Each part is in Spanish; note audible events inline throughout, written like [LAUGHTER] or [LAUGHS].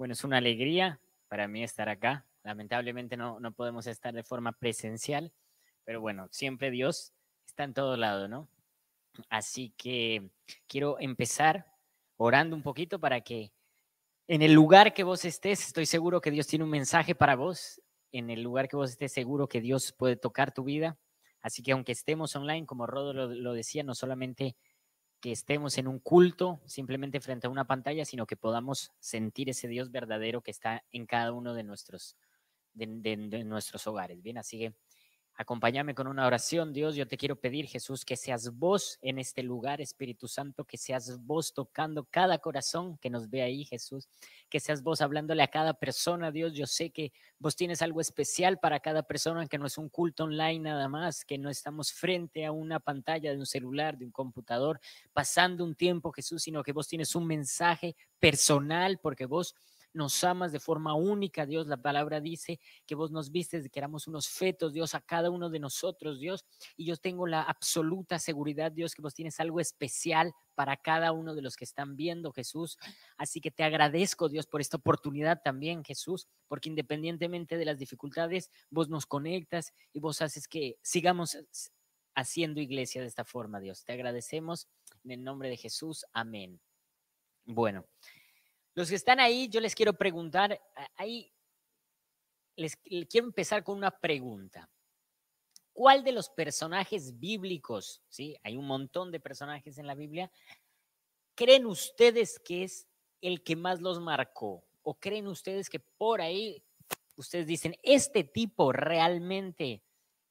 Bueno, es una alegría para mí estar acá. Lamentablemente no, no podemos estar de forma presencial, pero bueno, siempre Dios está en todo lado, ¿no? Así que quiero empezar orando un poquito para que en el lugar que vos estés, estoy seguro que Dios tiene un mensaje para vos. En el lugar que vos estés, seguro que Dios puede tocar tu vida. Así que aunque estemos online, como Rodo lo, lo decía, no solamente que estemos en un culto simplemente frente a una pantalla, sino que podamos sentir ese Dios verdadero que está en cada uno de nuestros, de, nuestros hogares. Bien, así que Acompáñame con una oración, Dios. Yo te quiero pedir, Jesús, que seas vos en este lugar, Espíritu Santo, que seas vos tocando cada corazón que nos ve ahí, Jesús. Que seas vos hablándole a cada persona, Dios. Yo sé que vos tienes algo especial para cada persona, que no es un culto online nada más, que no estamos frente a una pantalla de un celular, de un computador, pasando un tiempo, Jesús, sino que vos tienes un mensaje personal, porque vos nos amas de forma única, Dios. La palabra dice que vos nos vistes de que éramos unos fetos, Dios, a cada uno de nosotros, Dios. Y yo tengo la absoluta seguridad, Dios, que vos tienes algo especial para cada uno de los que están viendo, Jesús. Así que te agradezco, Dios, por esta oportunidad también, Jesús, porque independientemente de las dificultades, vos nos conectas y vos haces que sigamos haciendo iglesia de esta forma, Dios. Te agradecemos en el nombre de Jesús. Amén. Bueno, los que están ahí, yo les quiero preguntar, ahí les quiero empezar con una pregunta. ¿Cuál de los personajes bíblicos, sí, hay un montón de personajes en la Biblia, creen ustedes que es el que más los marcó? ¿O creen ustedes que por ahí ustedes dicen, este tipo realmente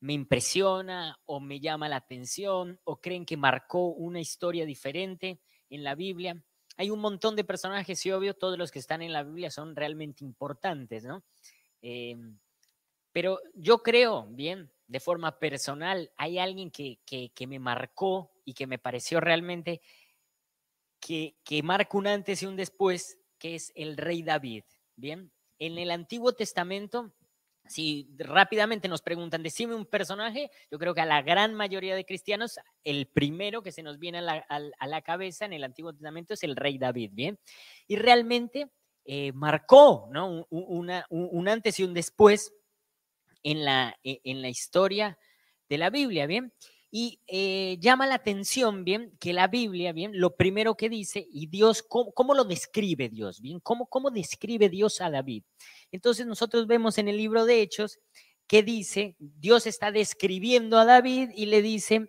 me impresiona o me llama la atención o creen que marcó una historia diferente en la Biblia? Hay un montón de personajes y obvio, todos los que están en la Biblia son realmente importantes, ¿no? Eh, pero yo creo, bien, de forma personal, hay alguien que, que, que me marcó y que me pareció realmente que, que marca un antes y un después, que es el rey David, bien. En el Antiguo Testamento si rápidamente nos preguntan, decime un personaje, yo creo que a la gran mayoría de cristianos, el primero que se nos viene a la, a, la cabeza en el Antiguo Testamento es el rey David, ¿bien? Y realmente eh, marcó, ¿no? Un, una, un, un, antes y un después en la, e, en la historia de la Biblia, ¿bien? Y eh, llama la atención, bien, que la Biblia, bien, lo primero que dice, y Dios, ¿cómo, cómo lo describe Dios? Bien, ¿cómo, ¿cómo describe Dios a David? Entonces nosotros vemos en el libro de Hechos que dice, Dios está describiendo a David y le dice,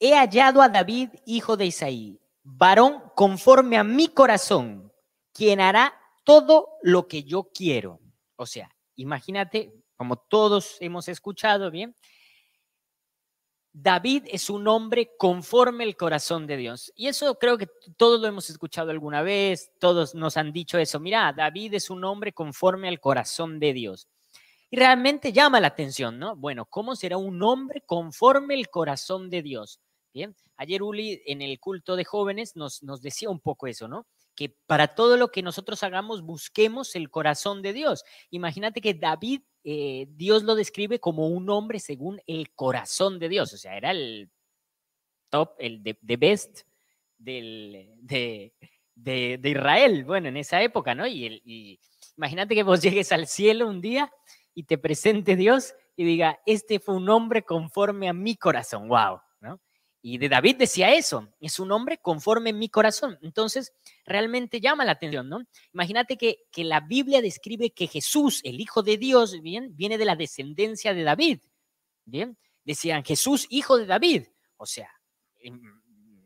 he hallado a David, hijo de Isaí, varón conforme a mi corazón, quien hará todo lo que yo quiero. O sea, imagínate, como todos hemos escuchado, ¿bien? David es un hombre conforme el corazón de Dios. Y eso creo que todos lo hemos escuchado alguna vez, todos nos han dicho eso. Mira, David es un hombre conforme al corazón de Dios. Y realmente llama la atención, ¿no? Bueno, ¿cómo será un hombre conforme el corazón de Dios? Bien, ayer Uli en el culto de jóvenes nos, nos decía un poco eso, ¿no? Que para todo lo que nosotros hagamos busquemos el corazón de Dios. Imagínate que David eh, Dios lo describe como un hombre según el corazón de Dios, o sea, era el top, el de, de best del, de, de, de, Israel, bueno, en esa época, ¿no? Y, el, y imagínate que vos [LAUGHS] llegues al cielo un día y te presente Dios y diga, este fue un hombre conforme a mi corazón, wow. Y de David decía eso, es un hombre conforme a mi corazón. Entonces, realmente llama la atención, ¿no? Imagínate que, que la Biblia describe que Jesús, el Hijo de Dios, bien, viene de la descendencia de David, bien. Decían Jesús, hijo de David. O sea,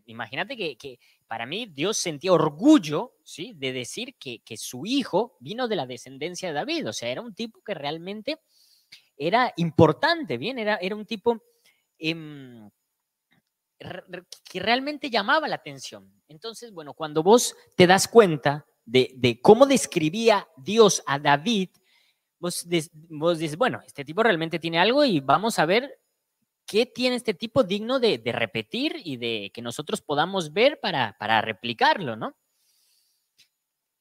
imagínate que, que, para mí Dios sentía orgullo, ¿sí? De decir que, que su hijo vino de la descendencia de David. O sea, era un tipo que realmente era importante, bien, era, era un tipo... Eh, que realmente llamaba la atención. Entonces, bueno, cuando vos te das cuenta de, de cómo describía Dios a David, vos, des, vos, dices, bueno, este tipo realmente tiene algo y vamos a ver qué tiene este tipo digno de, de repetir y de que nosotros podamos ver para, para replicarlo, ¿no?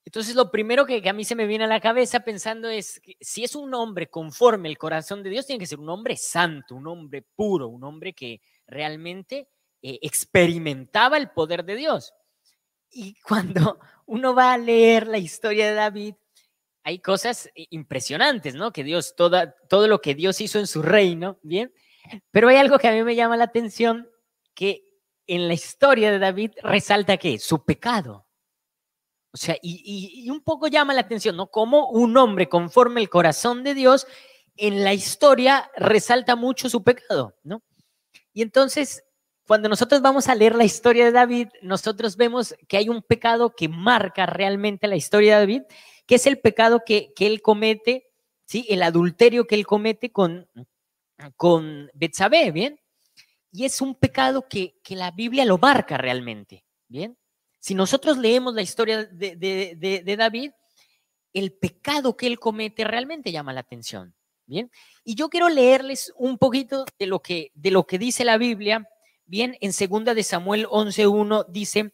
Entonces, lo primero que, a mí se me viene a la cabeza pensando es, si es un hombre conforme el corazón de Dios, tiene que ser un hombre santo, un hombre puro, un hombre que realmente eh, experimentaba el poder de Dios. Y cuando [LAUGHS] uno va a leer la historia de David, hay cosas impresionantes, ¿no? Que Dios, toda, todo lo que Dios hizo en su reino, ¿bien? Pero hay algo que a mí me llama la atención, que en la historia de David resalta que su pecado. O sea, y, y, un poco llama la atención, ¿no? Como un hombre conforme el corazón de Dios, en la historia resalta mucho su pecado, ¿no? Y entonces, cuando nosotros vamos a leer la historia de David, nosotros vemos que hay un pecado que marca realmente la historia de David, que es el pecado que, que él comete, ¿sí? El adulterio que él comete con, con Betsabé, ¿bien? Y es un pecado que, que la Biblia lo marca realmente, ¿bien? Si nosotros leemos la historia de, de, de, David, el pecado que él comete realmente llama la atención, ¿bien? Y yo quiero leerles un poquito de lo que, de lo que dice la Biblia, ¿bien? En segunda de Samuel 11.1 dice,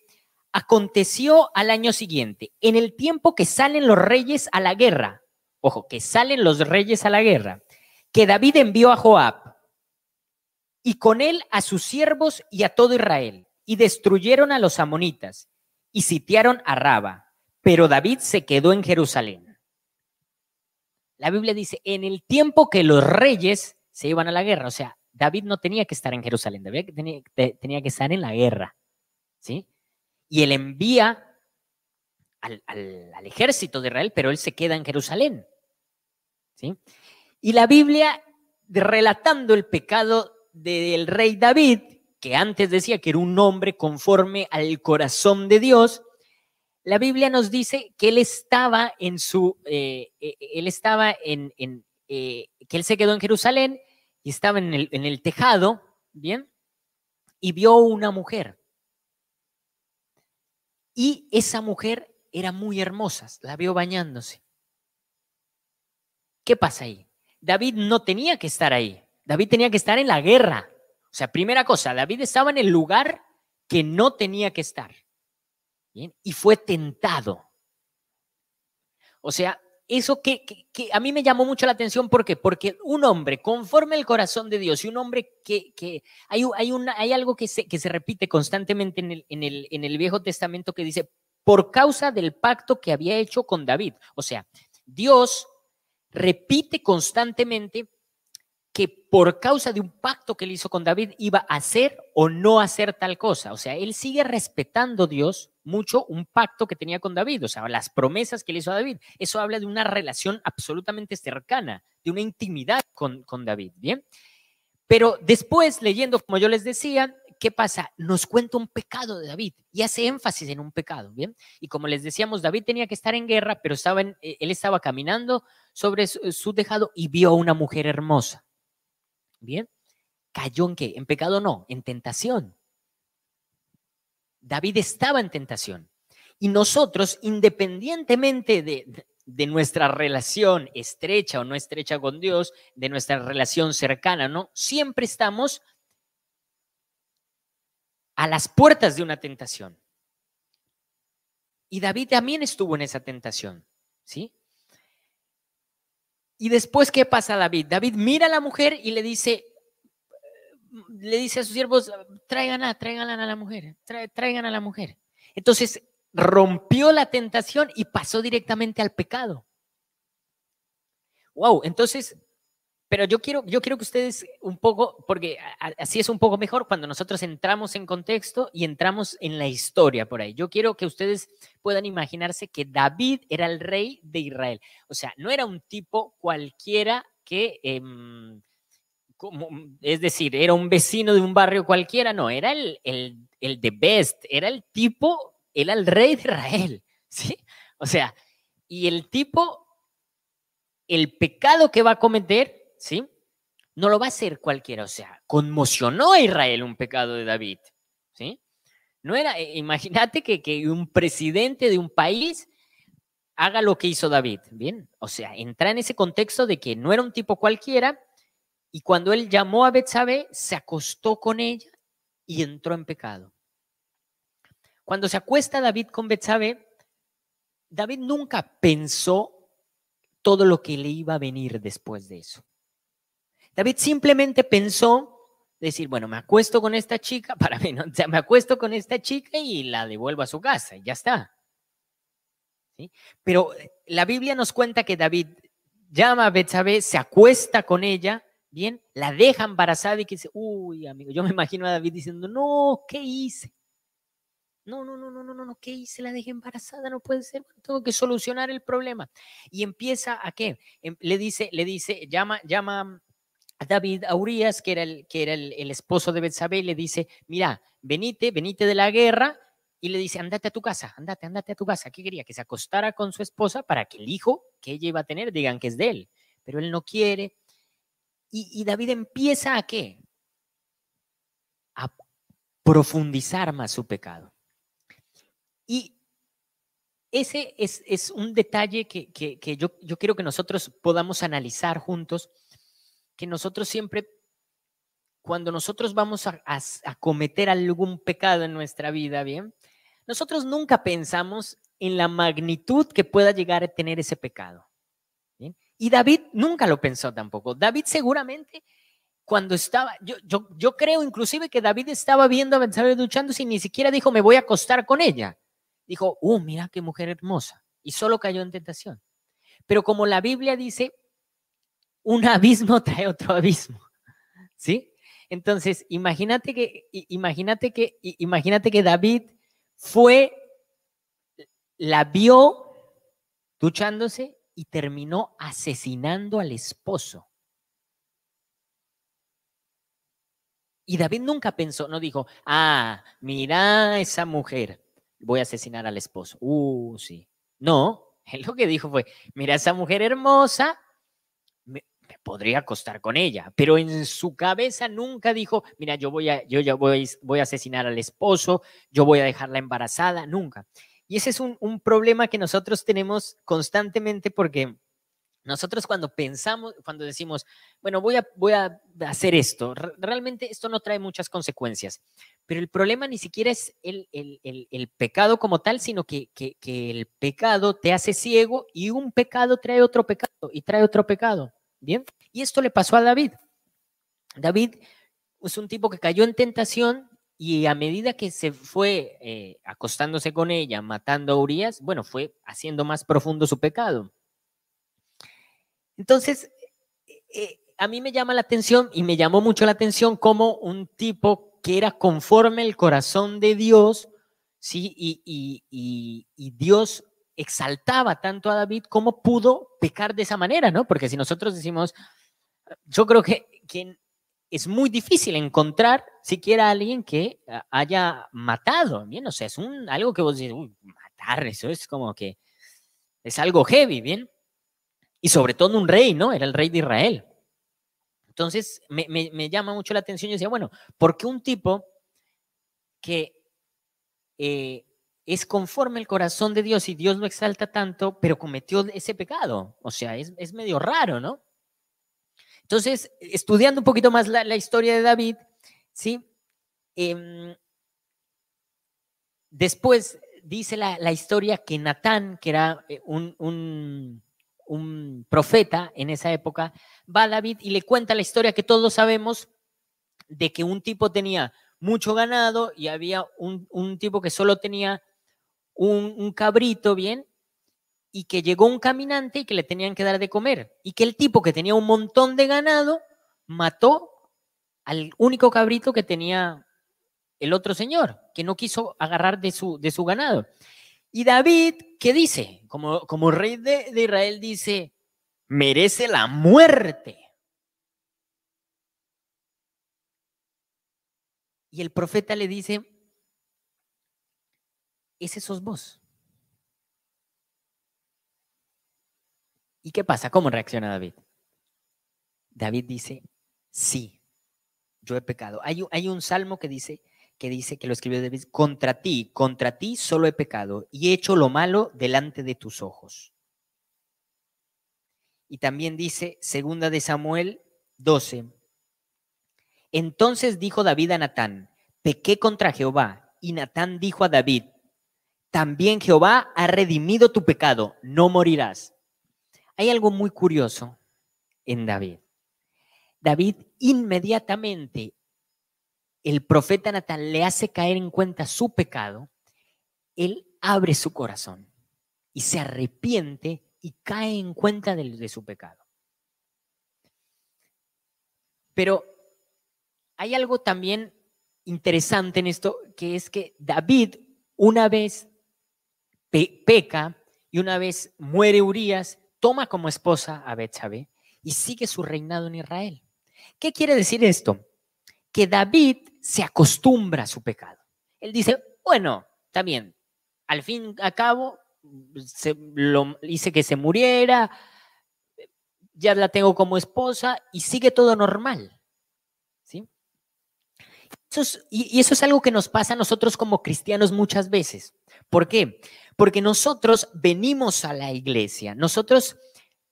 aconteció al año siguiente, en el tiempo que salen los reyes a la guerra, ojo, que salen los reyes a la guerra, que David envió a Joab y con él a sus siervos y a todo Israel, y destruyeron a los amonitas y sitiaron a Raba, pero David se quedó en Jerusalén. La Biblia dice, en el tiempo que los reyes se iban a la guerra, o sea, David no tenía que estar en Jerusalén, David tenía, que estar en la guerra, ¿sí? Y él envía al, ejército de Israel, pero él se queda en Jerusalén, ¿sí? Y la Biblia, relatando el pecado del rey David, que antes decía que era un hombre conforme al corazón de Dios, la Biblia nos dice que él estaba en su, eh, eh, él estaba en, eh, que él se quedó en Jerusalén y estaba en el, en el tejado, ¿bien? Y vio una mujer. Y esa mujer era muy hermosa, la vio bañándose. ¿Qué pasa ahí? David no tenía que estar ahí. David tenía que estar en la guerra. O sea, primera cosa, David estaba en el lugar que no tenía que estar. Y fue tentado. O sea, eso que, a mí me llamó mucho la atención, ¿por qué? Porque un hombre conforme al corazón de Dios y un hombre que, hay, hay, una, hay algo que se, que se repite constantemente en el, en, el, en el Viejo Testamento que dice, por causa del pacto que había hecho con David. O sea, Dios repite constantemente que por causa de un pacto que él hizo con David iba a hacer o no hacer tal cosa. O sea, él sigue respetando Dios mucho un pacto que tenía con David, o sea, las promesas que le hizo a David. Eso habla de una relación absolutamente cercana, de una intimidad con, con David, ¿bien? Pero después, leyendo, como yo les decía, ¿qué pasa? Nos cuenta un pecado de David y hace énfasis en un pecado, ¿bien? Y como les decíamos, David tenía que estar en guerra, pero estaba en, eh, él estaba caminando sobre su, su tejado y vio a una mujer hermosa. Bien, cayó en qué? En pecado no, en tentación. David estaba en tentación. Y nosotros, independientemente de, de, nuestra relación estrecha o no estrecha con Dios, de nuestra relación cercana, ¿no? Siempre estamos a las puertas de una tentación. Y David también estuvo en esa tentación, ¿sí? Y después, ¿qué pasa David? David mira a la mujer y le dice, le dice a sus siervos, traigan a, a la mujer, traigan a la mujer. Entonces rompió la tentación y pasó directamente al pecado. Wow, entonces, pero yo quiero, yo quiero que ustedes un poco, porque así es un poco mejor cuando nosotros entramos en contexto y entramos en la historia por ahí. Yo quiero que ustedes puedan imaginarse que David era el rey de Israel. O sea, no era un tipo cualquiera que... Es decir, era un vecino de un barrio cualquiera, no, era el, el, el de best, era el tipo, era el rey de Israel, [LAUGHS] ¿sí? O sea, y el tipo, el pecado que va a cometer, ¿sí? No lo va a hacer cualquiera, o sea, conmocionó a Israel un pecado de David, ¿sí? No era, eh, imagínate que, que un presidente de un país haga lo que hizo David, ¿bien? O sea, entra en ese contexto de que no era un tipo cualquiera, y cuando él llamó a Betsabé, se acostó con ella y entró en pecado. Cuando se acuesta David con Betsabé, David nunca pensó todo lo que le iba a venir después de eso. David simplemente pensó decir, bueno, me acuesto con esta chica, [LAUGHS] para me acuesto con esta chica y la devuelvo a su casa y ya está. Pero eh, la Biblia nos cuenta que David llama a Betsabé, se acuesta con ella, bien, la deja embarazada y que dice, uy, amigo, yo me imagino a David diciendo, no, ¿qué hice? No, no, no, no, no, no, ¿qué hice? La dejé embarazada, no puede ser, tengo que solucionar el problema. Y empieza a qué? Em, le dice, le dice, llama, llama a David a Urias, que era el, que era el, esposo de Betsabé, le dice, mira, venite, venite de la guerra, y le dice, andate a tu casa, andate, andate a tu casa. ¿Qué quería? Que se acostara con su esposa para que el hijo que ella iba a tener digan que es de él. Pero él no quiere. Y, David empieza a qué? A profundizar más su pecado. Y ese es, un detalle que, yo, yo, quiero que nosotros podamos analizar juntos, que nosotros siempre, cuando nosotros vamos a, cometer algún pecado en nuestra vida, ¿bien? Nosotros nunca pensamos en la magnitud que pueda llegar a tener ese pecado. Y David nunca lo pensó tampoco. David seguramente cuando estaba, yo, yo, yo creo inclusive que David estaba viendo a Betsabé duchándose y ni siquiera dijo me voy a acostar con ella dijo, uh, mira qué mujer hermosa, y solo cayó en tentación. Pero como la Biblia dice, un abismo [LAUGHS] trae otro abismo, ¿sí? Entonces, imagínate que, imagínate que, imagínate que David fue, la vio duchándose y terminó asesinando al esposo. Y David nunca pensó, no dijo, ah, mira esa mujer, voy a asesinar al esposo. Uh, sí. No, [LAUGHS] él lo que dijo fue, mira, esa mujer hermosa, me, podría acostar con ella, pero en su cabeza nunca dijo, mira, yo voy a, yo ya voy, voy a asesinar al esposo, yo voy a dejarla embarazada, nunca. Y ese es un, un problema que nosotros tenemos constantemente porque nosotros cuando pensamos, cuando decimos, bueno, voy a, voy a hacer esto, realmente esto no trae muchas consecuencias. Pero el problema ni siquiera es el, el, pecado como tal, sino que, que, el pecado te hace ciego y un pecado trae otro pecado y trae otro pecado. Bien, y esto le pasó a David. David es un tipo que cayó en tentación y a medida que se fue eh, acostándose con ella, matando a Urias, bueno, fue haciendo más profundo su pecado. Entonces, eh, a mí me llama la atención y me llamó mucho la atención como un tipo que era conforme el corazón de Dios, ¿sí? Y, Dios exaltaba tanto a David como pudo pecar de esa manera, ¿no? Porque si nosotros decimos, yo creo que, que es muy difícil encontrar siquiera a alguien que haya matado, ¿bien? O sea, es un, algo que vos dices, uy, matar, eso es como que es algo heavy, ¿bien? Y sobre todo un rey, ¿no? Era el rey de Israel. Entonces, me, llama mucho la atención. Yo decía, bueno, ¿por qué un tipo que eh, es conforme al corazón de Dios y Dios lo exalta tanto, pero cometió ese pecado? O sea, es, medio raro, ¿no? Entonces, estudiando un poquito más la, historia de David, ¿sí? Em, después dice la, historia que Natán, que era eh, un un profeta en esa época, va a David y le cuenta la historia que todos sabemos de que un tipo tenía mucho ganado y había un, tipo que solo tenía un, un, cabrito, ¿bien? Y que llegó un caminante y que le tenían que dar de comer. Y que el tipo que tenía un montón de ganado mató al único cabrito que tenía el otro señor, que no quiso agarrar de su, de su ganado. Y David, ¿qué dice? Como, como rey de, de Israel dice, merece la muerte. Y el profeta le dice, ese sos vos. ¿Y qué pasa? ¿Cómo reacciona David? David dice, sí, yo he pecado. Hay, un salmo que dice, que dice que lo escribió David, contra ti, contra ti solo he pecado y he hecho lo malo delante de tus ojos. Y también dice, segunda de Samuel 12, entonces dijo David a Natán, pequé contra Jehová, y Natán dijo a David, también Jehová ha redimido tu pecado, no morirás. Hay algo muy curioso en David. David inmediatamente el profeta Natán le hace caer en cuenta su pecado, él abre su corazón y se arrepiente y cae en cuenta de, de su pecado. Pero hay algo también interesante en esto, que es que David una vez peca y una vez muere Urias, toma como esposa a Betsabé y sigue su reinado en Israel. ¿Qué quiere decir esto? Que David se acostumbra a su pecado. Él dice, bueno, está bien, al fin y al cabo se, lo, hice que se muriera, ya la tengo como esposa y sigue todo normal y, eso es algo que nos pasa a nosotros como cristianos muchas veces. ¿Por qué? Porque nosotros venimos a la iglesia, nosotros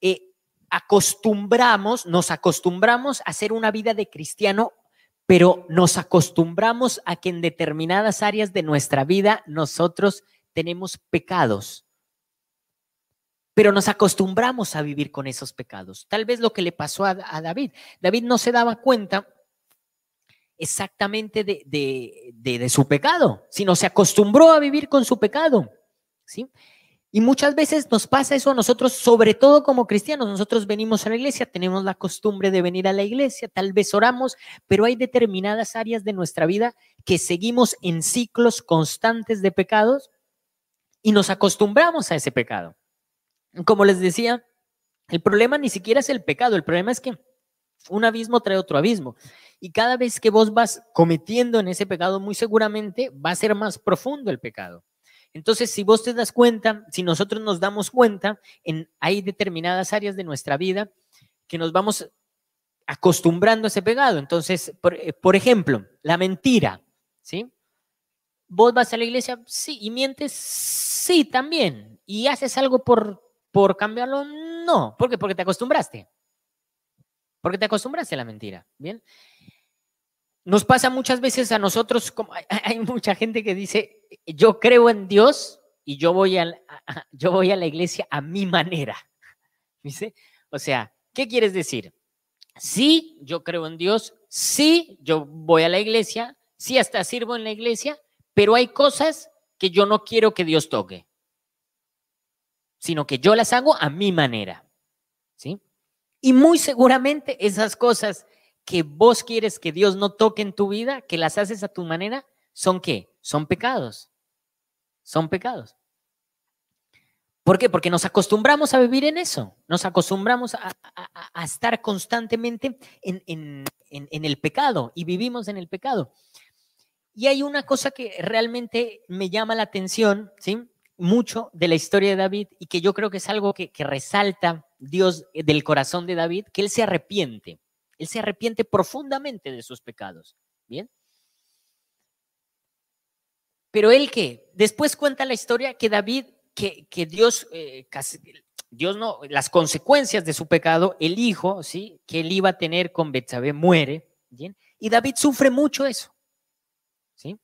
eh, acostumbramos, nos acostumbramos a hacer una vida de cristiano, pero nos acostumbramos a que en determinadas áreas de nuestra vida nosotros tenemos pecados. Pero nos acostumbramos a vivir con esos pecados. Tal vez lo que le pasó a David. David no se daba cuenta exactamente de, su pecado, sino se acostumbró a vivir con su pecado. ¿sí? Y muchas veces nos pasa eso a nosotros, sobre todo como cristianos. Nosotros venimos a la iglesia, tenemos la costumbre de venir a la iglesia, tal vez oramos, pero hay determinadas áreas de nuestra vida que seguimos en ciclos constantes de pecados y nos acostumbramos a ese pecado. Como les decía, el problema ni siquiera es el pecado, el problema es que un abismo trae otro abismo. Y cada vez que vos vas cometiendo en ese pecado, muy seguramente va a ser más profundo el pecado. Entonces, si vos te das cuenta, si nosotros nos damos cuenta, en, hay determinadas áreas de nuestra vida que nos vamos acostumbrando a ese pecado. Entonces, por, eh, por ejemplo, la mentira, ¿sí? Vos vas a la iglesia, sí, y mientes, sí, también. ¿Y haces algo por, por cambiarlo? No. ¿Por qué? Porque te acostumbraste. Porque te acostumbraste a la mentira, ¿bien? Nos pasa muchas veces a nosotros, como hay, mucha gente que dice, yo creo en Dios y yo voy a, yo voy a la iglesia a mi manera. [LAUGHS] ¿Dice? O sea, ¿qué quieres decir? Sí, yo creo en Dios, sí, yo voy a la iglesia, sí, hasta sirvo en la iglesia, pero hay cosas que yo no quiero que Dios toque, sino que yo las hago a mi manera. ¿Sí? Y muy seguramente esas cosas que vos quieres que Dios no toque en tu vida, que las haces a tu manera, ¿son qué? Son pecados. Son pecados. ¿Por qué? Porque nos acostumbramos a vivir en eso, nos acostumbramos a, estar constantemente en, el pecado y vivimos en el pecado. Y hay una cosa que realmente me llama la atención, ¿sí? Mucho de la historia de David y que yo creo que es algo que resalta Dios del corazón de David, que él se arrepiente. Él se arrepiente profundamente de sus pecados. ¿Bien? Pero él que después cuenta la historia que David, que, que Dios, eh, Dios no, las consecuencias de su pecado, el hijo, ¿sí? Que él iba a tener con Betsabé muere, ¿bien? Y David sufre mucho eso, ¿sí?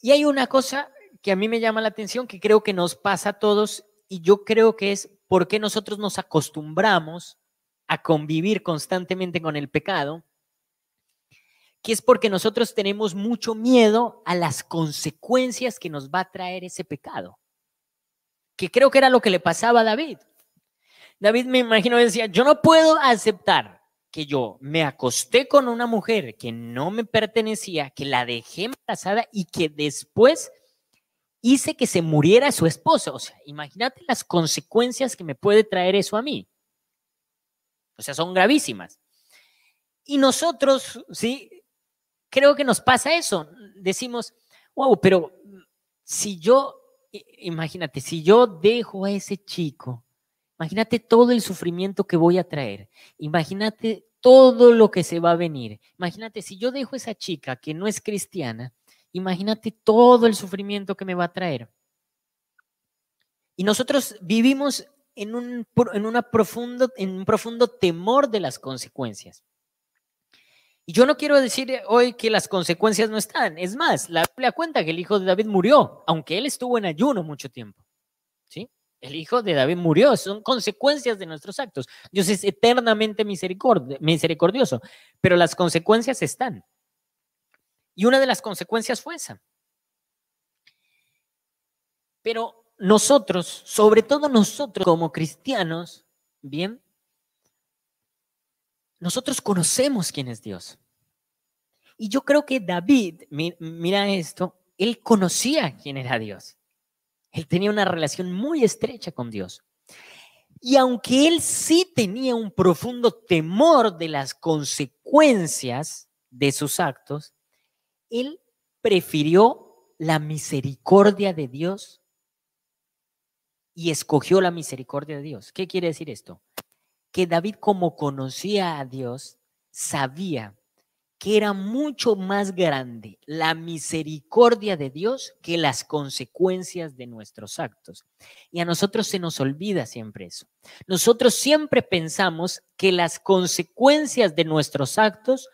Y hay una cosa que a mí me llama la atención, que creo que nos pasa a todos, y yo creo que es por qué nosotros nos acostumbramos a convivir constantemente con el pecado, que es porque nosotros tenemos mucho miedo a las consecuencias que nos va a traer ese pecado, que creo que era lo que le pasaba a David. David me imagino decía, yo no puedo aceptar que yo me acosté con una mujer que no me pertenecía, que la dejé embarazada y que después hice que se muriera su esposo. O sea, imagínate las consecuencias que me puede traer eso a mí. O sea, son gravísimas. Y nosotros, sí, creo que nos pasa eso. Decimos, wow, pero si yo, imagínate, si yo dejo a ese chico, imagínate todo el sufrimiento que voy a traer. Imagínate todo lo que se va a venir. Imagínate, si yo dejo a esa chica que no es cristiana, imagínate todo el sufrimiento que me va a traer. Y nosotros vivimos en un, en una profundo, en un profundo temor de las consecuencias. Y yo no quiero decir hoy que las consecuencias no están. Es más, la Biblia cuenta que el hijo de David murió, aunque él estuvo en ayuno mucho tiempo. ¿Sí? El hijo de David murió, son consecuencias de nuestros actos. Dios es eternamente misericordioso, pero las consecuencias están. Y una de las consecuencias fue esa. Pero nosotros, sobre todo nosotros como cristianos, bien, nosotros conocemos quién es Dios. Y yo creo que David, mira esto, él conocía quién era Dios. Él tenía una relación muy estrecha con Dios. Y aunque él sí tenía un profundo temor de las consecuencias de sus actos, él prefirió la misericordia de Dios y escogió la misericordia de Dios. ¿Qué quiere decir esto? Que David como conocía a Dios, sabía que era mucho más grande la misericordia de Dios que las consecuencias de nuestros actos. Y a nosotros se nos olvida siempre eso. Nosotros siempre pensamos que las consecuencias de nuestros actos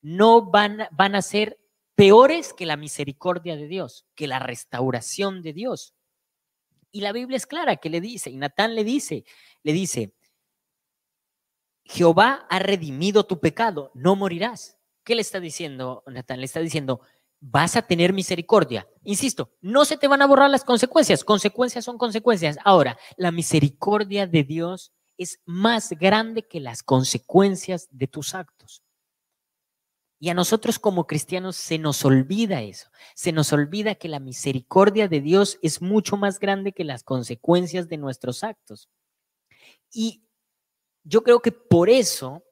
no van, van a ser peores que la misericordia de Dios, que la restauración de Dios. Y la Biblia es clara que le dice, y Natán le dice, le dice, Jehová ha redimido tu pecado, no morirás. ¿Qué le está diciendo Natán? Le está diciendo, vas a tener misericordia. Insisto, no se te van a borrar las consecuencias. Consecuencias son consecuencias. Ahora, la misericordia de Dios es más grande que las consecuencias de tus actos. Y a nosotros como cristianos se nos olvida eso. Se nos olvida que la misericordia de Dios es mucho más grande que las consecuencias de nuestros actos. Y yo creo que por eso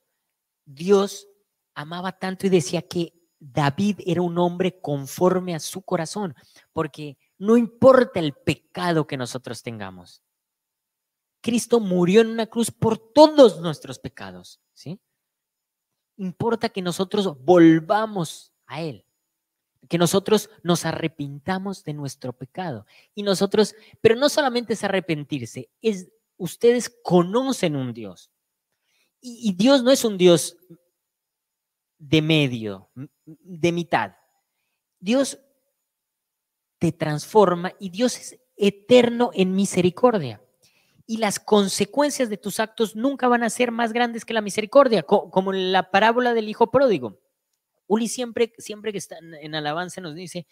Dios amaba tanto y decía que David era un hombre conforme a su corazón, porque no importa el pecado que nosotros tengamos. Cristo murió en una cruz por todos nuestros pecados, ¿sí? Importa que nosotros volvamos a Él, que nosotros nos arrepintamos de nuestro pecado. Y nosotros, pero no solamente es arrepentirse, es ustedes conocen un Dios. Y, y Dios no es un Dios de medio, de mitad. Dios te transforma y Dios es eterno en misericordia y las consecuencias de tus actos nunca van a ser más grandes que la misericordia, como en la parábola del hijo pródigo. Uli siempre, siempre que está en alabanza nos dice,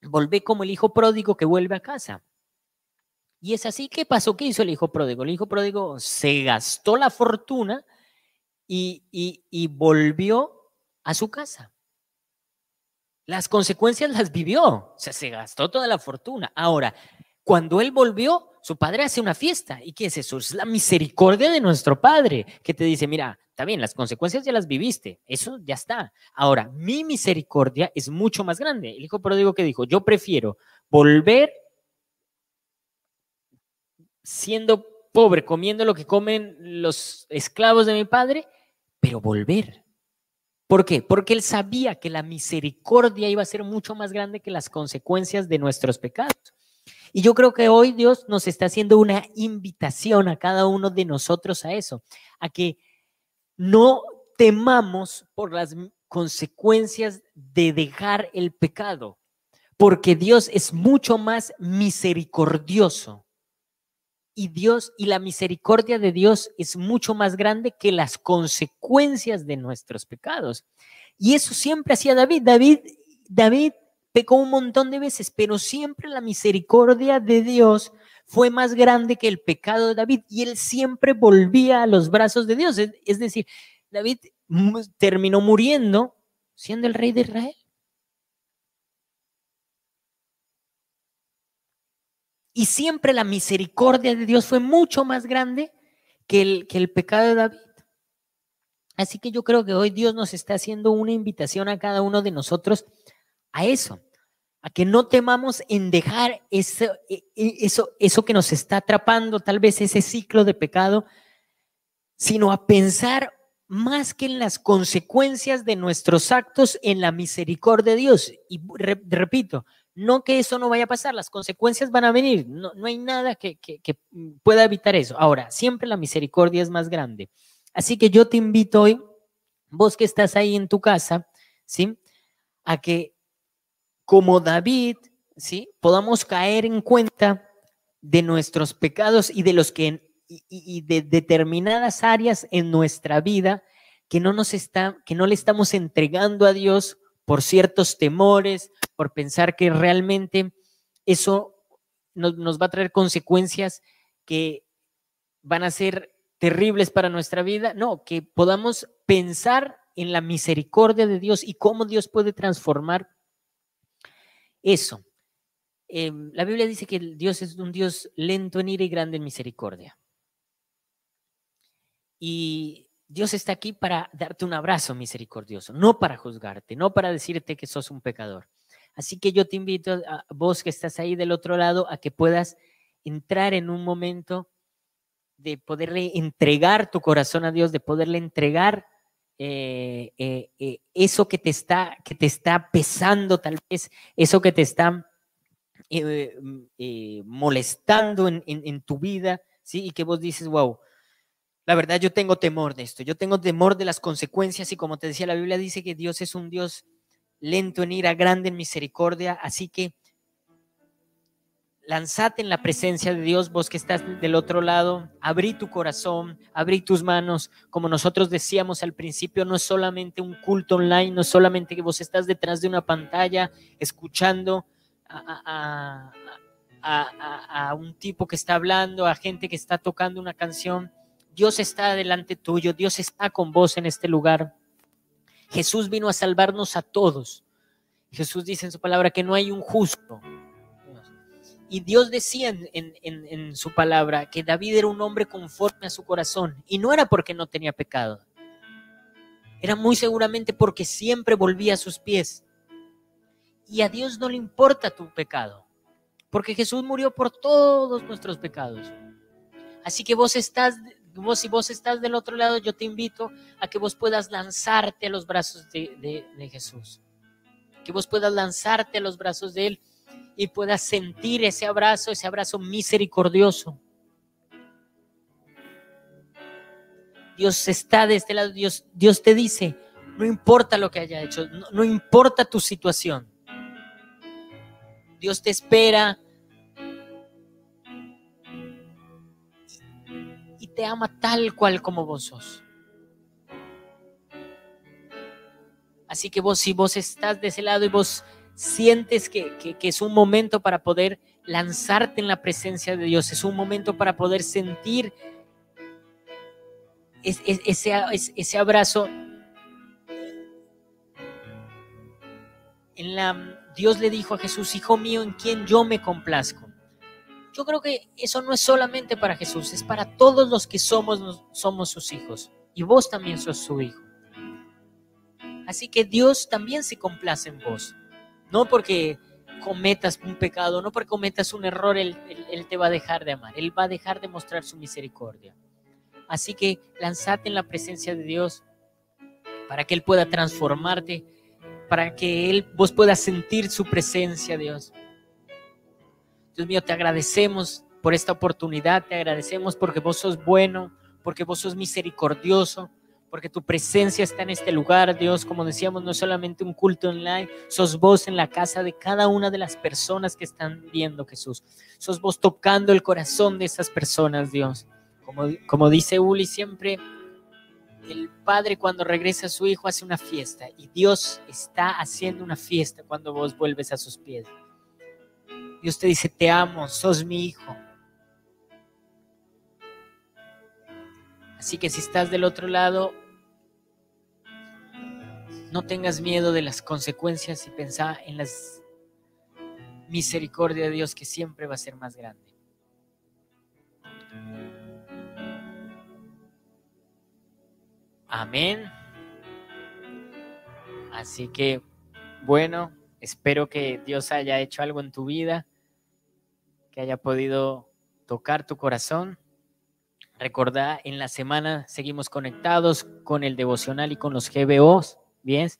volvé como el hijo pródigo que vuelve a casa. Y es así, ¿qué pasó? ¿Qué hizo el hijo pródigo? El hijo pródigo se gastó la fortuna y, y volvió a su casa. Las consecuencias las vivió, o sea, se gastó toda la fortuna. Ahora, cuando él volvió, su padre hace una fiesta. ¿Y qué es eso? Es la misericordia de nuestro padre que te dice, mira, está bien, las consecuencias ya las viviste, eso ya está. Ahora, mi misericordia es mucho más grande. El hijo pródigo que dijo, yo prefiero volver siendo pobre, comiendo lo que comen los esclavos de mi padre, pero volver. ¿Por qué? Porque él sabía que la misericordia iba a ser mucho más grande que las consecuencias de nuestros pecados. Y yo creo que hoy Dios nos está haciendo una invitación a cada uno de nosotros a eso, a que no temamos por las consecuencias de dejar el pecado, porque Dios es mucho más misericordioso. Y Dios y la misericordia de Dios es mucho más grande que las consecuencias de nuestros pecados. Y eso siempre hacía David. David, David pecó un montón de veces, pero siempre la misericordia de Dios fue más grande que el pecado de David y él siempre volvía a los brazos de Dios. Es decir, David terminó muriendo siendo el rey de Israel. Y siempre la misericordia de Dios fue mucho más grande que el, que el pecado de David. Así que yo creo que hoy Dios nos está haciendo una invitación a cada uno de nosotros a eso, a que no temamos en dejar eso, e, e, eso, eso que nos está atrapando, tal vez ese ciclo de pecado, sino a pensar más que en las consecuencias de nuestros actos, en la misericordia de Dios. Y repito, no que eso no vaya a pasar, las consecuencias van a venir, no, no hay nada que, que, que, pueda evitar eso. Ahora, siempre la misericordia es más grande. Así que yo te invito hoy, vos que estás ahí en tu casa, ¿sí? A que como David, ¿sí? Podamos caer en cuenta de nuestros pecados y de los que y, de determinadas áreas en nuestra vida que no nos está que no le estamos entregando a Dios por ciertos temores, por pensar que realmente eso nos, nos va a traer consecuencias que van a ser terribles para nuestra vida. No, que podamos pensar en la misericordia de Dios y cómo Dios puede transformar eso. Em, la Biblia dice que Dios es un Dios lento en ira y grande en misericordia. Y Dios está aquí para darte un abrazo misericordioso, no para juzgarte, no para decirte que sos un pecador. Así que yo te invito a vos que estás ahí del otro lado a que puedas entrar en un momento de poderle entregar tu corazón a Dios, de poderle entregar eh, eh, eh, eso que te, está, que te está pesando, tal vez, eso que te está mm, molestando en, en, tu vida, ¿sí? Y que vos dices, wow, la verdad yo tengo temor de esto, yo tengo temor de las consecuencias y como te decía, la Biblia dice que Dios es un Dios lento en ira, grande en misericordia, así que lanzate en la presencia de Dios, vos que estás del otro lado, abrí tu corazón, abrí tus manos, como nosotros decíamos al principio, no es solamente un culto online, no es solamente que vos estás detrás de una pantalla escuchando a, a un tipo que está hablando, a gente que está tocando una canción. Dios está delante tuyo, Dios está con vos en este lugar. Jesús vino a salvarnos a todos. Jesús dice en su palabra que no hay un justo, y Dios decía en, su palabra que David era un hombre conforme a su corazón. Y no era porque no tenía pecado. Era muy seguramente porque siempre volvía a sus pies. Y a Dios no le importa tu pecado. Porque Jesús murió por todos nuestros pecados. Así que vos estás, vos si vos estás del otro lado, yo te invito a que vos puedas lanzarte a los brazos de, de Jesús. Que vos puedas lanzarte a los brazos de Él y puedas sentir ese abrazo, ese abrazo misericordioso. Dios está de este lado, Dios, Dios te dice, no importa lo que haya hecho, no, importa tu situación. Dios te espera y te ama tal cual como vos sos. Así que vos, si vos estás de ese lado y vos sientes que, es un momento para poder lanzarte en la presencia de Dios, es un momento para poder sentir ese, ese abrazo. En la, Dios le dijo a Jesús, Hijo mío, en quien yo me complazco. Yo creo que eso no es solamente para Jesús, es para todos los que somos, somos sus hijos. Y vos también sos su hijo. Así que Dios también se complace en vos. No porque cometas un pecado, no porque cometas un error, él, te va a dejar de amar, Él va a dejar de mostrar su misericordia. Así que lanzate en la presencia de Dios para que Él pueda transformarte, para que Él, vos puedas sentir su presencia, Dios. Dios mío, te agradecemos por esta oportunidad, te agradecemos porque vos sos bueno, porque vos sos misericordioso, porque tu presencia está en este lugar, Dios. Como decíamos, no es solamente un culto online, sos vos en la casa de cada una de las personas que están viendo, Jesús. Sos vos tocando el corazón de esas personas, Dios. Como, como dice Uli siempre, el padre cuando regresa a su hijo hace una fiesta y Dios está haciendo una fiesta cuando vos vuelves a sus pies. Dios te dice, te amo, sos mi hijo. Así que si estás del otro lado, no tengas miedo de las consecuencias y pensá en la misericordia de Dios que siempre va a ser más grande. Amén. Así que, bueno, espero que Dios haya hecho algo en tu vida, que haya podido tocar tu corazón. Recordá, en la semana seguimos conectados con el devocional y con los GBOs. Bien,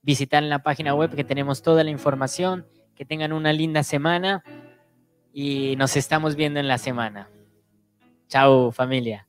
visitar la página web que tenemos toda la información. Que tengan una linda semana y nos estamos viendo en la semana. Chao familia.